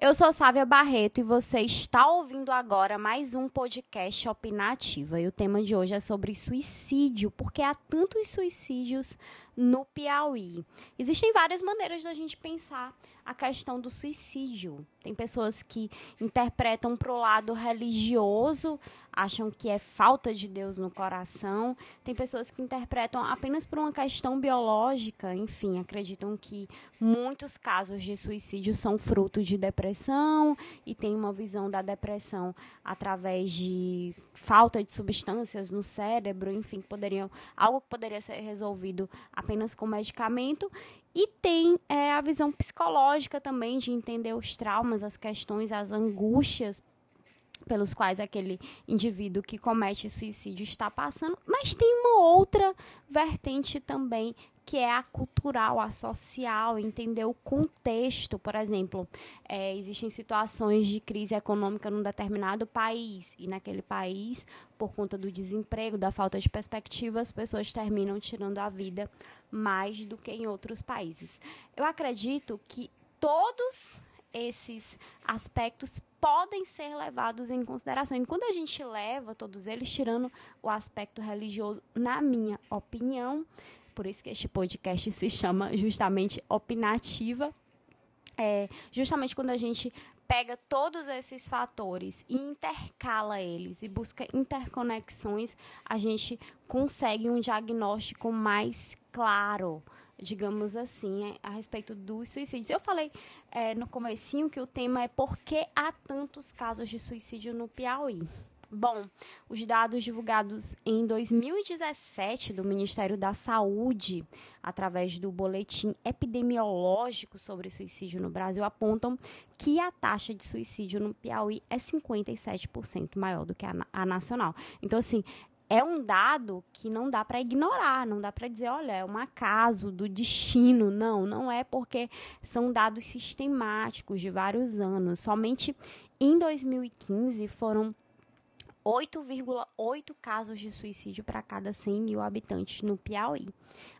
Eu sou Sávia Barreto e você está ouvindo agora mais um podcast Opinativa. E o tema de hoje é sobre suicídio, porque há tantos suicídios no Piauí. Existem várias maneiras da gente pensar a questão do suicídio. Tem pessoas que interpretam para o lado religioso, acham que é falta de Deus no coração. Tem pessoas que interpretam apenas por uma questão biológica, enfim, acreditam que muitos casos de suicídio são fruto de depressão e tem uma visão da depressão através de falta de substâncias no cérebro, enfim, poderiam algo que poderia ser resolvido apenas com medicamento e tem é, a visão psicológica também de entender os traumas, as questões, as angústias pelos quais aquele indivíduo que comete suicídio está passando, mas tem uma outra vertente também que é a cultural, a social, entender o contexto. Por exemplo, é, existem situações de crise econômica num determinado país, e naquele país, por conta do desemprego, da falta de perspectiva, as pessoas terminam tirando a vida mais do que em outros países. Eu acredito que todos esses aspectos podem ser levados em consideração. E quando a gente leva todos eles, tirando o aspecto religioso, na minha opinião, por isso que este podcast se chama justamente Opinativa. É, justamente quando a gente pega todos esses fatores e intercala eles e busca interconexões, a gente consegue um diagnóstico mais claro, digamos assim, a respeito dos suicídios. Eu falei é, no comecinho que o tema é por que há tantos casos de suicídio no Piauí. Bom, os dados divulgados em 2017 do Ministério da Saúde, através do boletim epidemiológico sobre suicídio no Brasil, apontam que a taxa de suicídio no Piauí é 57% maior do que a, a nacional. Então, assim, é um dado que não dá para ignorar, não dá para dizer, olha, é um acaso do destino. Não, não é porque são dados sistemáticos de vários anos. Somente em 2015 foram 8,8 casos de suicídio para cada 100 mil habitantes no Piauí.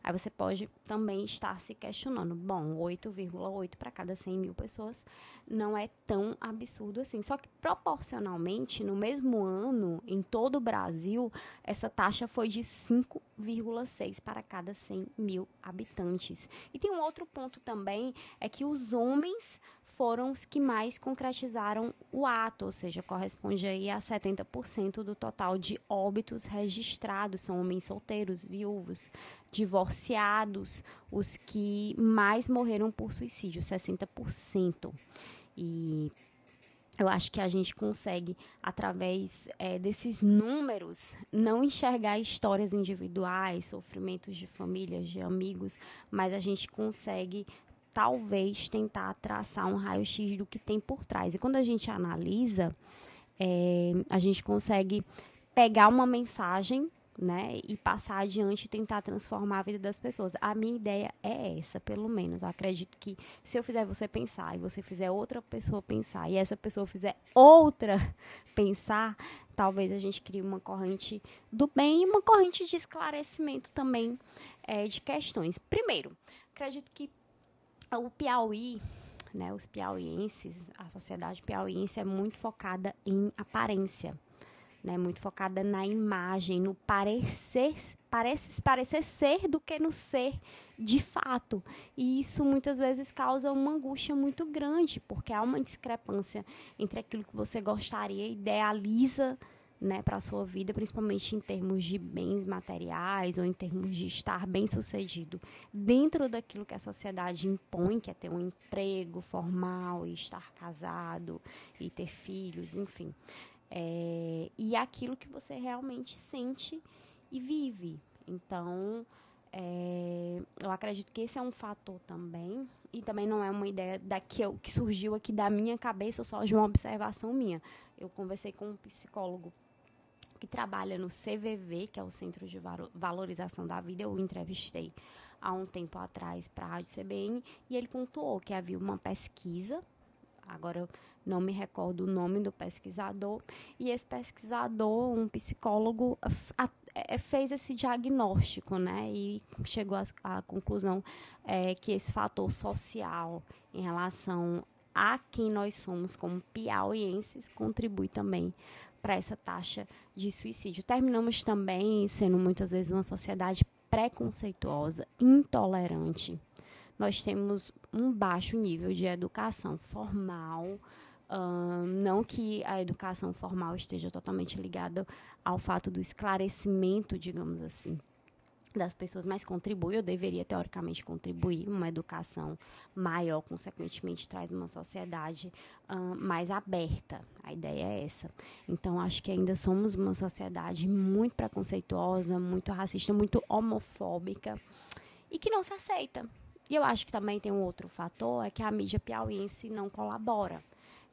Aí você pode também estar se questionando: bom, 8,8 para cada 100 mil pessoas não é tão absurdo assim. Só que proporcionalmente, no mesmo ano, em todo o Brasil, essa taxa foi de 5,6 para cada 100 mil habitantes. E tem um outro ponto também: é que os homens foram os que mais concretizaram o ato, ou seja, corresponde aí a 70% do total de óbitos registrados, são homens solteiros, viúvos, divorciados, os que mais morreram por suicídio, 60%. E eu acho que a gente consegue, através é, desses números, não enxergar histórias individuais, sofrimentos de famílias, de amigos, mas a gente consegue talvez tentar traçar um raio-x do que tem por trás. E quando a gente analisa, é, a gente consegue pegar uma mensagem né, e passar adiante e tentar transformar a vida das pessoas. A minha ideia é essa, pelo menos. Eu acredito que se eu fizer você pensar e você fizer outra pessoa pensar e essa pessoa fizer outra pensar, talvez a gente crie uma corrente do bem e uma corrente de esclarecimento também é, de questões. Primeiro, acredito que o Piauí, né, os piauienses, a sociedade piauiense é muito focada em aparência, né, muito focada na imagem, no parecer, parece parecer ser do que no ser de fato. E isso muitas vezes causa uma angústia muito grande, porque há uma discrepância entre aquilo que você gostaria, idealiza né, para a sua vida, principalmente em termos de bens materiais ou em termos de estar bem sucedido dentro daquilo que a sociedade impõe, que é ter um emprego formal e estar casado e ter filhos, enfim. É, e aquilo que você realmente sente e vive. Então, é, eu acredito que esse é um fator também, e também não é uma ideia da que, que surgiu aqui da minha cabeça, só de uma observação minha. Eu conversei com um psicólogo que trabalha no CVV, que é o Centro de Valorização da Vida. Eu o entrevistei há um tempo atrás para a Rádio CBN e ele pontuou que havia uma pesquisa, agora eu não me recordo o nome do pesquisador, e esse pesquisador, um psicólogo, é, fez esse diagnóstico, né, e chegou à conclusão é, que esse fator social em relação a quem nós somos como piauienses contribui também para essa taxa de suicídio. Terminamos também sendo muitas vezes uma sociedade preconceituosa, intolerante. Nós temos um baixo nível de educação formal, não que a educação formal esteja totalmente ligada ao fato do esclarecimento, digamos assim, das pessoas, mas contribui, eu deveria teoricamente contribuir. Uma educação maior, consequentemente, traz uma sociedade mais aberta. A ideia é essa. Então, acho que ainda somos uma sociedade muito preconceituosa, muito racista, muito homofóbica e que não se aceita. E eu acho que também tem um outro fator, é que a mídia piauiense não colabora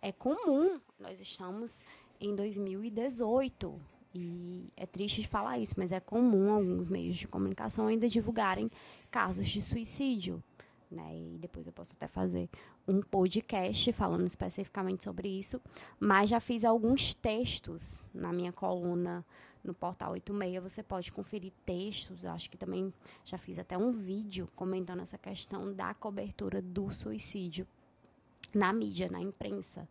é comum, nós estamos em 2018 e é triste falar isso, mas é comum alguns meios de comunicação ainda divulgarem casos de suicídio. Né? E depois eu posso até fazer um podcast falando especificamente sobre isso. Mas já fiz alguns textos na minha coluna no portal 86. Você pode conferir textos. Eu acho que também já fiz até um vídeo comentando essa questão da cobertura do suicídio na mídia, na imprensa.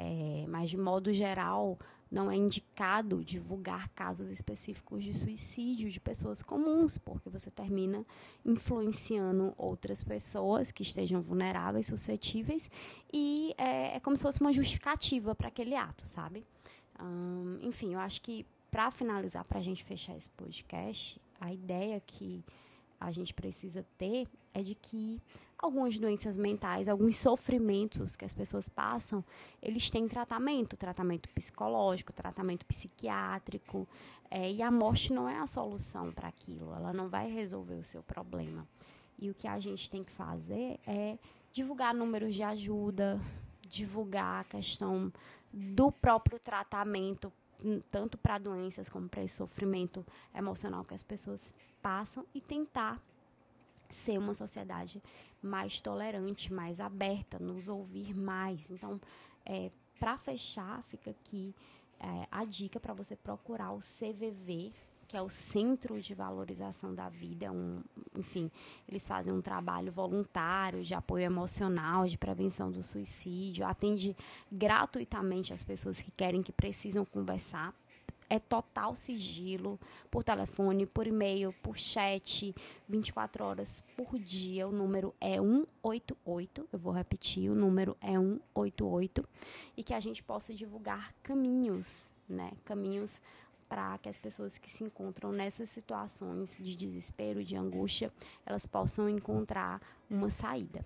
É, mas, de modo geral, não é indicado divulgar casos específicos de suicídio de pessoas comuns, porque você termina influenciando outras pessoas que estejam vulneráveis, suscetíveis, e é, é como se fosse uma justificativa para aquele ato, sabe? Hum, enfim, eu acho que, para finalizar, para a gente fechar esse podcast, a ideia que a gente precisa ter é de que algumas doenças mentais, alguns sofrimentos que as pessoas passam, eles têm tratamento, tratamento psicológico, tratamento psiquiátrico, é, e a morte não é a solução para aquilo, ela não vai resolver o seu problema. E o que a gente tem que fazer é divulgar números de ajuda, divulgar a questão do próprio tratamento, tanto para doenças como para esse sofrimento emocional que as pessoas passam, e tentar ser uma sociedade mais tolerante, mais aberta, nos ouvir mais. Então, é, para fechar, fica aqui é, a dica para você procurar o CVV, que é o Centro de Valorização da Vida. Um, enfim, eles fazem um trabalho voluntário de apoio emocional, de prevenção do suicídio, atende gratuitamente as pessoas que querem, que precisam conversar é total sigilo por telefone, por e-mail, por chat, 24 horas por dia. O número é 188. Eu vou repetir, o número é 188 e que a gente possa divulgar caminhos, né? Caminhos para que as pessoas que se encontram nessas situações de desespero, de angústia, elas possam encontrar uma saída.